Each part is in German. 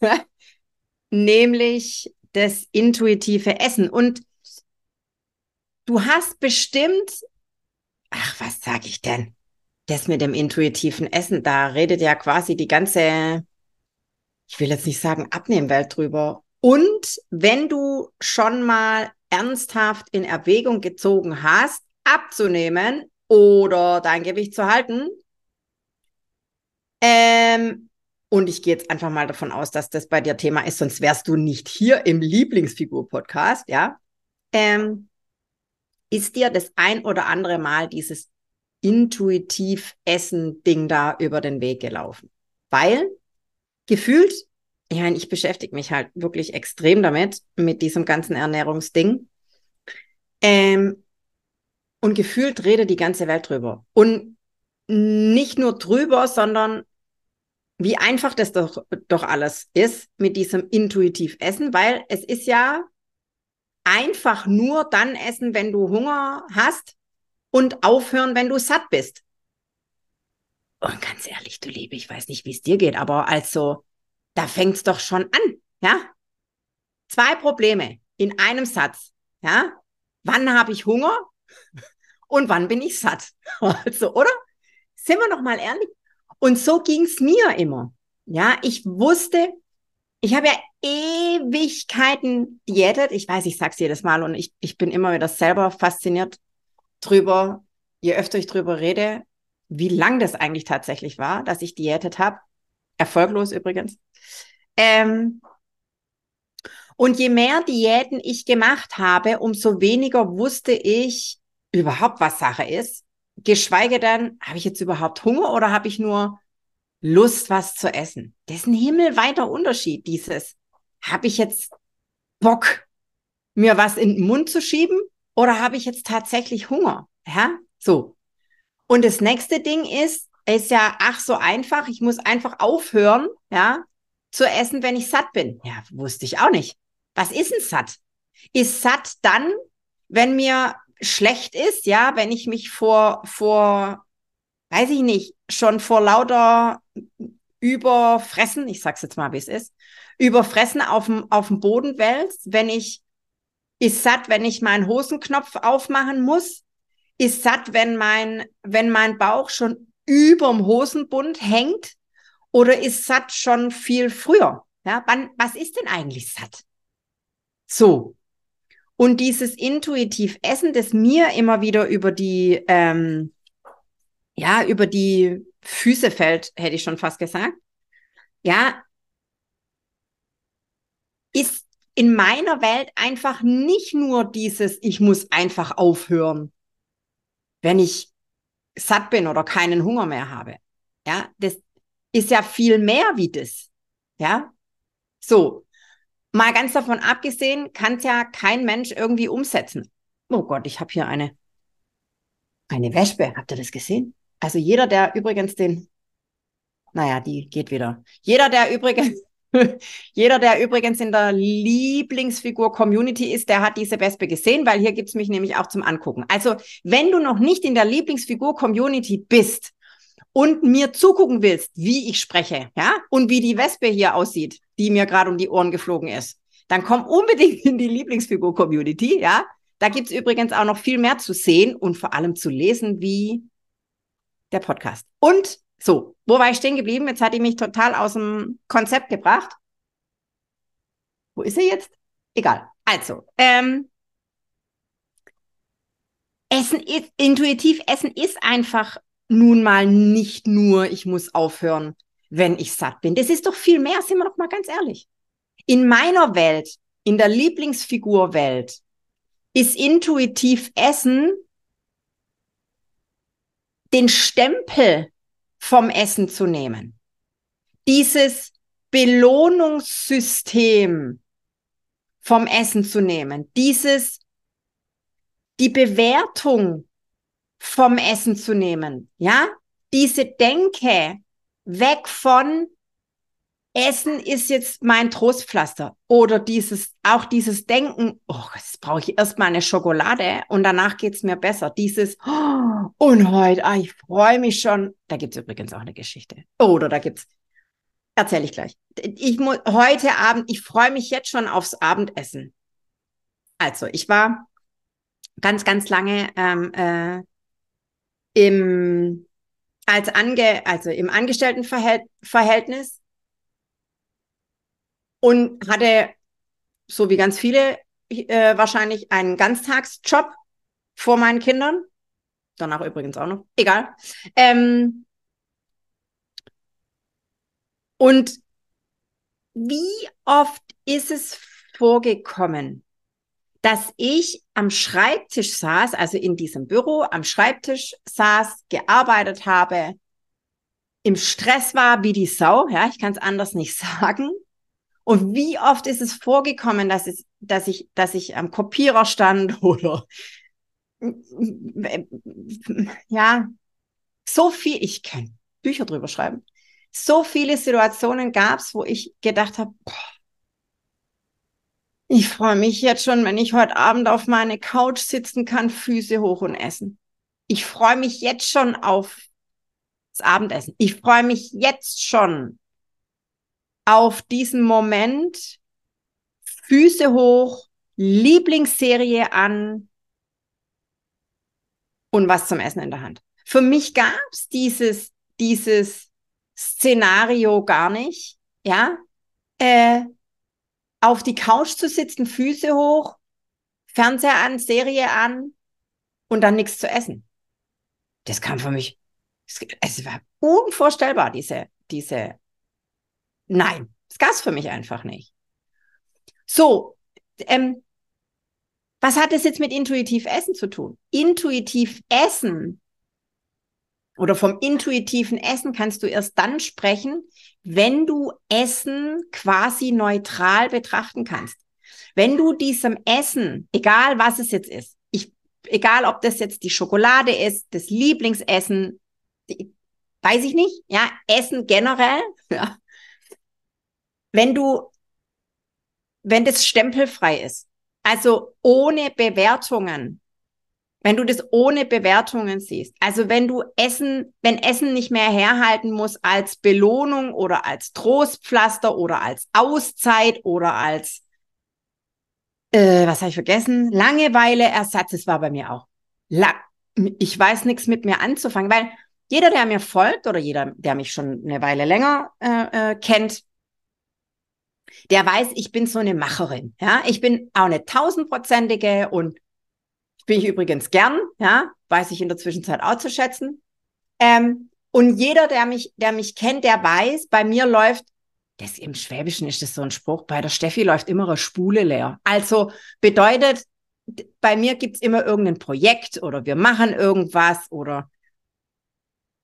nämlich das intuitive Essen. Und du hast bestimmt, ach, was sage ich denn? Das mit dem intuitiven Essen, da redet ja quasi die ganze, ich will jetzt nicht sagen Abnehmwelt drüber. Und wenn du schon mal ernsthaft in Erwägung gezogen hast, abzunehmen oder dein Gewicht zu halten, ähm, und ich gehe jetzt einfach mal davon aus, dass das bei dir Thema ist, sonst wärst du nicht hier im Lieblingsfigur-Podcast, ja. Ähm, ist dir das ein oder andere Mal dieses intuitiv Essen-Ding da über den Weg gelaufen? Weil gefühlt, ich meine, ich beschäftige mich halt wirklich extrem damit, mit diesem ganzen Ernährungsding. Ähm, und gefühlt redet die ganze Welt drüber. Und nicht nur drüber, sondern wie einfach das doch, doch alles ist mit diesem intuitiv Essen, weil es ist ja einfach nur dann essen, wenn du Hunger hast und aufhören, wenn du satt bist. Und ganz ehrlich, du Liebe, ich weiß nicht, wie es dir geht, aber also, da fängt's doch schon an, ja? Zwei Probleme in einem Satz, ja? Wann habe ich Hunger und wann bin ich satt? Also, oder? Sind wir noch mal ehrlich? Und so ging's mir immer. Ja, ich wusste, ich habe ja Ewigkeiten diätet. Ich weiß, ich sag's jedes Mal und ich, ich bin immer wieder selber fasziniert drüber, je öfter ich drüber rede, wie lang das eigentlich tatsächlich war, dass ich diätet habe. Erfolglos übrigens. Ähm, und je mehr Diäten ich gemacht habe, umso weniger wusste ich überhaupt, was Sache ist geschweige denn, habe ich jetzt überhaupt Hunger oder habe ich nur Lust, was zu essen? Das ist ein himmelweiter Unterschied, dieses. Habe ich jetzt Bock, mir was in den Mund zu schieben oder habe ich jetzt tatsächlich Hunger? Ja, so. Und das nächste Ding ist, ist ja, ach, so einfach. Ich muss einfach aufhören, ja, zu essen, wenn ich satt bin. Ja, wusste ich auch nicht. Was ist ein satt? Ist satt dann, wenn mir schlecht ist, ja, wenn ich mich vor, vor, weiß ich nicht, schon vor lauter Überfressen, ich sag's jetzt mal, wie es ist, Überfressen auf dem, auf dem Boden wälzt, wenn ich, ist satt, wenn ich meinen Hosenknopf aufmachen muss, ist satt, wenn mein, wenn mein Bauch schon überm Hosenbund hängt, oder ist satt schon viel früher? Ja, wann, was ist denn eigentlich satt? So. Und dieses intuitiv Essen, das mir immer wieder über die, ähm, ja, über die Füße fällt, hätte ich schon fast gesagt, ja, ist in meiner Welt einfach nicht nur dieses, ich muss einfach aufhören, wenn ich satt bin oder keinen Hunger mehr habe. Ja, das ist ja viel mehr wie das. Ja, so. Mal ganz davon abgesehen, kann es ja kein Mensch irgendwie umsetzen. Oh Gott, ich habe hier eine, eine Wespe. Habt ihr das gesehen? Also jeder, der übrigens den, naja, die geht wieder. Jeder, der übrigens, jeder, der übrigens in der Lieblingsfigur-Community ist, der hat diese Wespe gesehen, weil hier gibt's mich nämlich auch zum Angucken. Also, wenn du noch nicht in der Lieblingsfigur-Community bist und mir zugucken willst, wie ich spreche, ja, und wie die Wespe hier aussieht, die mir gerade um die Ohren geflogen ist, dann komm unbedingt in die Lieblingsfigur-Community, ja. Da gibt's übrigens auch noch viel mehr zu sehen und vor allem zu lesen wie der Podcast. Und so, wo war ich stehen geblieben? Jetzt hat die mich total aus dem Konzept gebracht. Wo ist sie jetzt? Egal. Also, ähm, Essen ist, intuitiv Essen ist einfach nun mal nicht nur, ich muss aufhören, wenn ich satt bin. Das ist doch viel mehr, sind wir doch mal ganz ehrlich. In meiner Welt, in der Lieblingsfigurwelt, ist intuitiv Essen den Stempel vom Essen zu nehmen. Dieses, Belohnungssystem vom Essen zu nehmen, dieses, die Bewertung vom Essen zu nehmen, ja, diese Denke weg von Essen ist jetzt mein Trostpflaster oder dieses auch dieses Denken, oh, jetzt brauche ich erstmal eine Schokolade und danach geht's mir besser. Dieses oh, und heute, ah, ich freue mich schon. Da gibt's übrigens auch eine Geschichte. Oder da gibt's erzähle ich gleich. Ich muss heute Abend, ich freue mich jetzt schon aufs Abendessen. Also, ich war ganz, ganz lange ähm, äh, im als Ange, also im Angestelltenverhältnis und hatte, so wie ganz viele, äh, wahrscheinlich einen Ganztagsjob vor meinen Kindern. Danach übrigens auch noch. Egal. Ähm, und wie oft ist es vorgekommen, dass ich am Schreibtisch saß, also in diesem Büro am Schreibtisch saß, gearbeitet habe, im Stress war wie die Sau, ja, ich kann es anders nicht sagen. Und wie oft ist es vorgekommen, dass, es, dass, ich, dass ich am Kopierer stand oder ja, so viel, ich kann Bücher drüber schreiben. So viele Situationen gab es, wo ich gedacht habe, ich freue mich jetzt schon, wenn ich heute Abend auf meine Couch sitzen kann, Füße hoch und essen. Ich freue mich jetzt schon auf das Abendessen. Ich freue mich jetzt schon auf diesen Moment, Füße hoch, Lieblingsserie an und was zum Essen in der Hand. Für mich gab es dieses, dieses Szenario gar nicht, ja. Äh, auf die Couch zu sitzen, Füße hoch, Fernseher an, Serie an und dann nichts zu essen. Das kam für mich, es war unvorstellbar, diese, diese Nein, das gab's für mich einfach nicht. So, ähm, was hat es jetzt mit intuitiv Essen zu tun? Intuitiv Essen oder vom intuitiven Essen kannst du erst dann sprechen, wenn du Essen quasi neutral betrachten kannst. Wenn du diesem Essen, egal was es jetzt ist, ich, egal ob das jetzt die Schokolade ist, das Lieblingsessen, die, weiß ich nicht, ja, Essen generell, ja, wenn du, wenn das stempelfrei ist, also ohne Bewertungen, wenn du das ohne Bewertungen siehst, also wenn du Essen, wenn Essen nicht mehr herhalten muss als Belohnung oder als Trostpflaster oder als Auszeit oder als, äh, was habe ich vergessen, Langeweile, Ersatz, das war bei mir auch. La ich weiß nichts mit mir anzufangen, weil jeder, der mir folgt oder jeder, der mich schon eine Weile länger äh, äh, kennt, der weiß, ich bin so eine Macherin. Ja, ich bin auch eine tausendprozentige und bin ich übrigens gern. Ja, weiß ich in der Zwischenzeit auch zu schätzen. Ähm, und jeder, der mich, der mich kennt, der weiß, bei mir läuft, das im Schwäbischen ist das so ein Spruch, bei der Steffi läuft immer eine Spule leer. Also bedeutet, bei mir gibt's immer irgendein Projekt oder wir machen irgendwas oder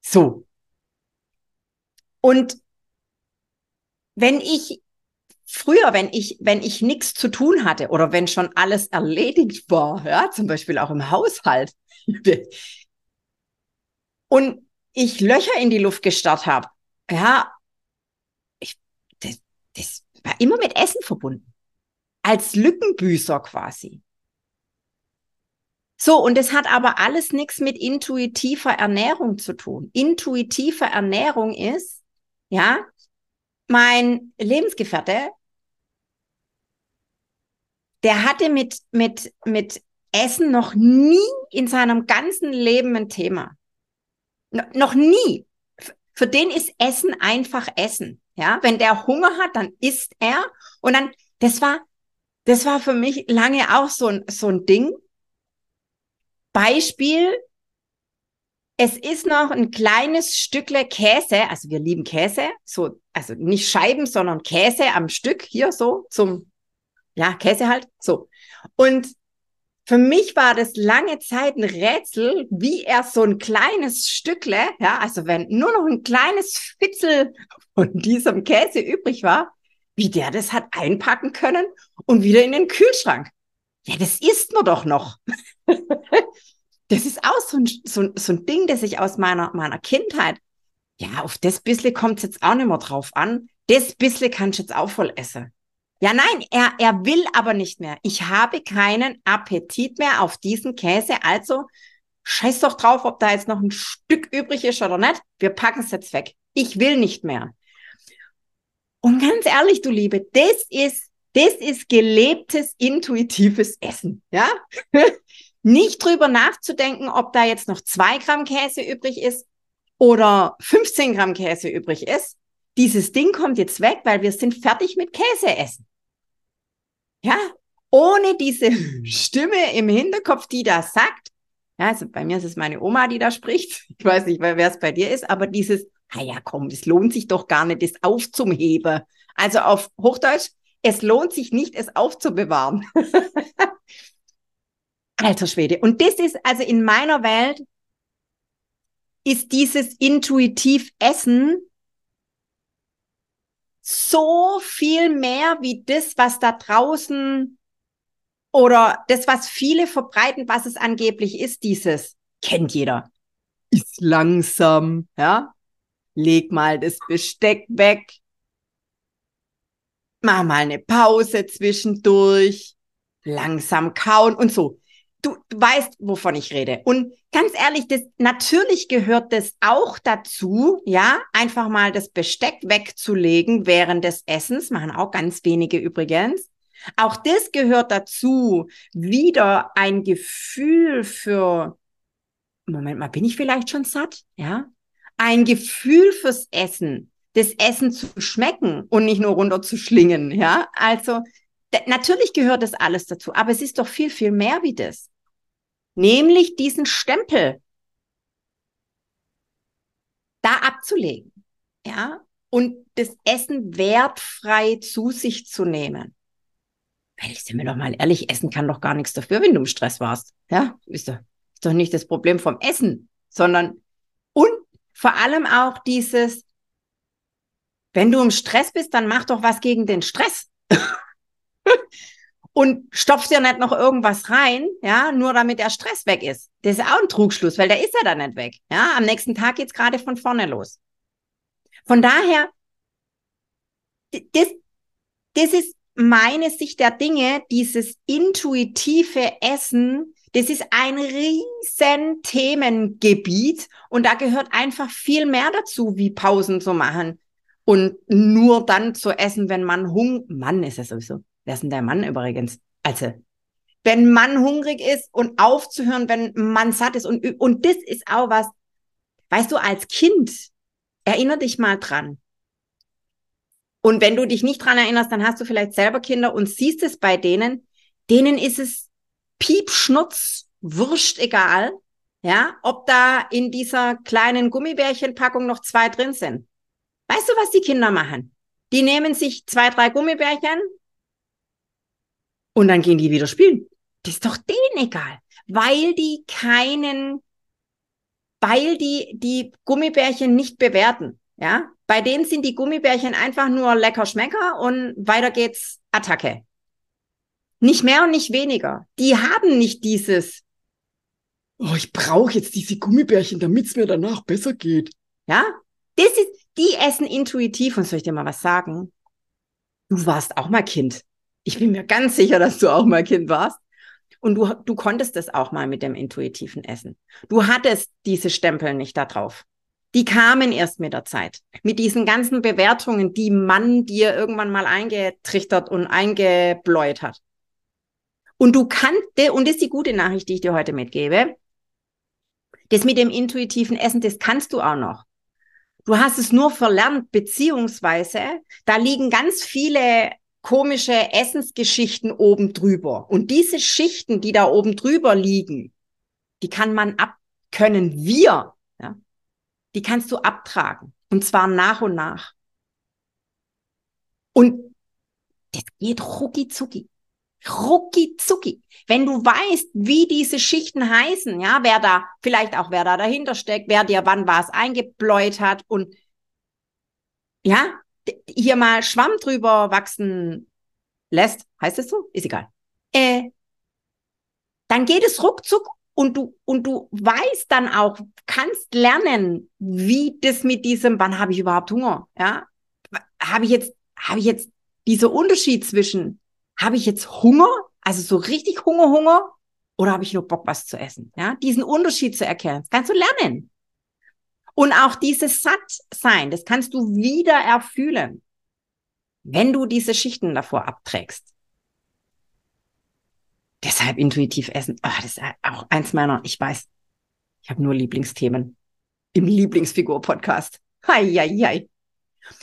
so. Und wenn ich früher, wenn ich, wenn ich nichts zu tun hatte oder wenn schon alles erledigt war, ja, zum Beispiel auch im Haushalt, und ich Löcher in die Luft gestarrt habe, ja, ich, das, das war immer mit Essen verbunden. Als Lückenbüßer quasi. So, und es hat aber alles nichts mit intuitiver Ernährung zu tun. Intuitive Ernährung ist, ja, mein Lebensgefährte der hatte mit, mit, mit Essen noch nie in seinem ganzen Leben ein Thema. No, noch nie. Für den ist Essen einfach Essen. Ja, wenn der Hunger hat, dann isst er. Und dann, das war, das war für mich lange auch so ein, so ein Ding. Beispiel, es ist noch ein kleines Stückle Käse, also wir lieben Käse, so, also nicht Scheiben, sondern Käse am Stück hier so zum ja, Käse halt, so. Und für mich war das lange Zeit ein Rätsel, wie er so ein kleines Stückle, ja, also wenn nur noch ein kleines Fitzel von diesem Käse übrig war, wie der das hat einpacken können und wieder in den Kühlschrank. Ja, das isst man doch noch. das ist auch so ein, so, so ein Ding, das ich aus meiner, meiner Kindheit, ja, auf das bisschen kommt es jetzt auch nicht mehr drauf an. Das bisschen kannst du jetzt auch voll essen. Ja, nein, er, er will aber nicht mehr. Ich habe keinen Appetit mehr auf diesen Käse. Also scheiß doch drauf, ob da jetzt noch ein Stück übrig ist oder nicht. Wir packen es jetzt weg. Ich will nicht mehr. Und ganz ehrlich, du Liebe, das ist, das ist gelebtes, intuitives Essen, ja? nicht drüber nachzudenken, ob da jetzt noch zwei Gramm Käse übrig ist oder 15 Gramm Käse übrig ist. Dieses Ding kommt jetzt weg, weil wir sind fertig mit Käse essen. Ja, ohne diese Stimme im Hinterkopf, die da sagt, ja, also bei mir ist es meine Oma, die da spricht. Ich weiß nicht, wer es bei dir ist, aber dieses, ah komm, es lohnt sich doch gar nicht, das aufzuheben. Also auf Hochdeutsch, es lohnt sich nicht, es aufzubewahren. Alter Schwede. Und das ist also in meiner Welt ist dieses intuitiv Essen so viel mehr wie das, was da draußen oder das, was viele verbreiten, was es angeblich ist, dieses kennt jeder. Ist langsam, ja? Leg mal das Besteck weg. Mach mal eine Pause zwischendurch. Langsam kauen und so. Du, weißt, wovon ich rede. Und ganz ehrlich, das, natürlich gehört das auch dazu, ja, einfach mal das Besteck wegzulegen während des Essens, machen auch ganz wenige übrigens. Auch das gehört dazu, wieder ein Gefühl für, Moment mal, bin ich vielleicht schon satt? Ja, ein Gefühl fürs Essen, das Essen zu schmecken und nicht nur runterzuschlingen, ja. Also, natürlich gehört das alles dazu, aber es ist doch viel, viel mehr wie das nämlich diesen Stempel da abzulegen, ja, und das Essen wertfrei zu sich zu nehmen. Weil ich sind mir doch mal ehrlich, Essen kann doch gar nichts dafür, wenn du im Stress warst, ja, ist doch, ist doch nicht das Problem vom Essen, sondern und vor allem auch dieses, wenn du im Stress bist, dann mach doch was gegen den Stress. und stopft ja nicht noch irgendwas rein, ja, nur damit der Stress weg ist. Das ist auch ein Trugschluss, weil der ist ja dann nicht weg. Ja, am nächsten Tag geht's gerade von vorne los. Von daher, das, das ist meine Sicht der Dinge, dieses intuitive Essen, das ist ein riesen Themengebiet und da gehört einfach viel mehr dazu, wie Pausen zu machen und nur dann zu essen, wenn man Hunger, Mann ist es sowieso, Wer ist denn der Mann übrigens? Also, wenn man hungrig ist und aufzuhören, wenn man satt ist. Und, und das ist auch was, weißt du, als Kind, erinner dich mal dran. Und wenn du dich nicht dran erinnerst, dann hast du vielleicht selber Kinder und siehst es bei denen, denen ist es piepschnutz, wurscht egal, ja, ob da in dieser kleinen Gummibärchenpackung noch zwei drin sind. Weißt du, was die Kinder machen? Die nehmen sich zwei, drei Gummibärchen, und dann gehen die wieder spielen. Das ist doch denen egal, weil die keinen, weil die die Gummibärchen nicht bewerten. Ja, bei denen sind die Gummibärchen einfach nur lecker Schmecker und weiter geht's Attacke. Nicht mehr und nicht weniger. Die haben nicht dieses, oh, ich brauche jetzt diese Gummibärchen, damit es mir danach besser geht. Ja, das ist, die essen intuitiv und soll ich dir mal was sagen? Du warst auch mal Kind. Ich bin mir ganz sicher, dass du auch mal Kind warst. Und du, du konntest es auch mal mit dem intuitiven Essen. Du hattest diese Stempel nicht da drauf. Die kamen erst mit der Zeit. Mit diesen ganzen Bewertungen, die man dir irgendwann mal eingetrichtert und eingebläut hat. Und du kannst, und das ist die gute Nachricht, die ich dir heute mitgebe. Das mit dem intuitiven Essen, das kannst du auch noch. Du hast es nur verlernt, beziehungsweise da liegen ganz viele komische Essensgeschichten oben drüber. Und diese Schichten, die da oben drüber liegen, die kann man ab, können wir, ja, die kannst du abtragen. Und zwar nach und nach. Und das geht rucki zucki. Rucki zucki. Wenn du weißt, wie diese Schichten heißen, ja, wer da, vielleicht auch wer da dahinter steckt, wer dir wann was eingebläut hat und ja, hier mal Schwamm drüber wachsen lässt, heißt es so? Ist egal. Äh, dann geht es ruckzuck und du, und du weißt dann auch, kannst lernen, wie das mit diesem, wann habe ich überhaupt Hunger? Ja, habe ich jetzt, habe ich jetzt dieser Unterschied zwischen, habe ich jetzt Hunger, also so richtig Hunger, Hunger, oder habe ich nur Bock, was zu essen? Ja, diesen Unterschied zu erkennen, das kannst du lernen. Und auch dieses Sattsein, das kannst du wieder erfühlen, wenn du diese Schichten davor abträgst. Deshalb intuitiv essen. Oh, das ist auch eins meiner, ich weiß, ich habe nur Lieblingsthemen im Lieblingsfigur-Podcast. Hei, hei, hei.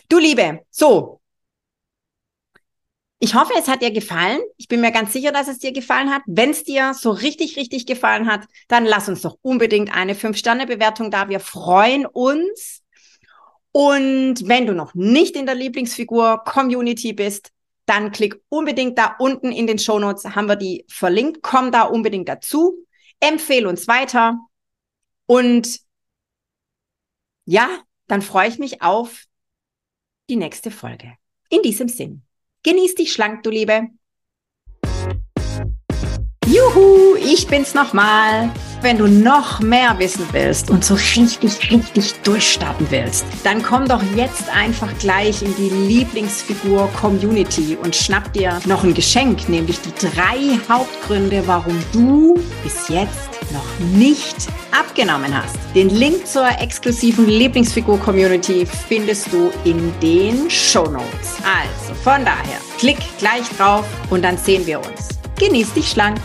Du Liebe, so, ich hoffe, es hat dir gefallen. Ich bin mir ganz sicher, dass es dir gefallen hat. Wenn es dir so richtig, richtig gefallen hat, dann lass uns doch unbedingt eine 5-Sterne-Bewertung da. Wir freuen uns. Und wenn du noch nicht in der Lieblingsfigur-Community bist, dann klick unbedingt da unten in den Show Notes, haben wir die verlinkt. Komm da unbedingt dazu. Empfehle uns weiter. Und ja, dann freue ich mich auf die nächste Folge. In diesem Sinn. Genieß dich schlank, du Liebe. Juhu, ich bin's nochmal. Wenn du noch mehr wissen willst und so richtig, richtig durchstarten willst, dann komm doch jetzt einfach gleich in die Lieblingsfigur Community und schnapp dir noch ein Geschenk, nämlich die drei Hauptgründe, warum du bis jetzt noch nicht abgenommen hast. Den Link zur exklusiven Lieblingsfigur-Community findest du in den Show Notes. Also von daher, klick gleich drauf und dann sehen wir uns. Genieß dich schlank.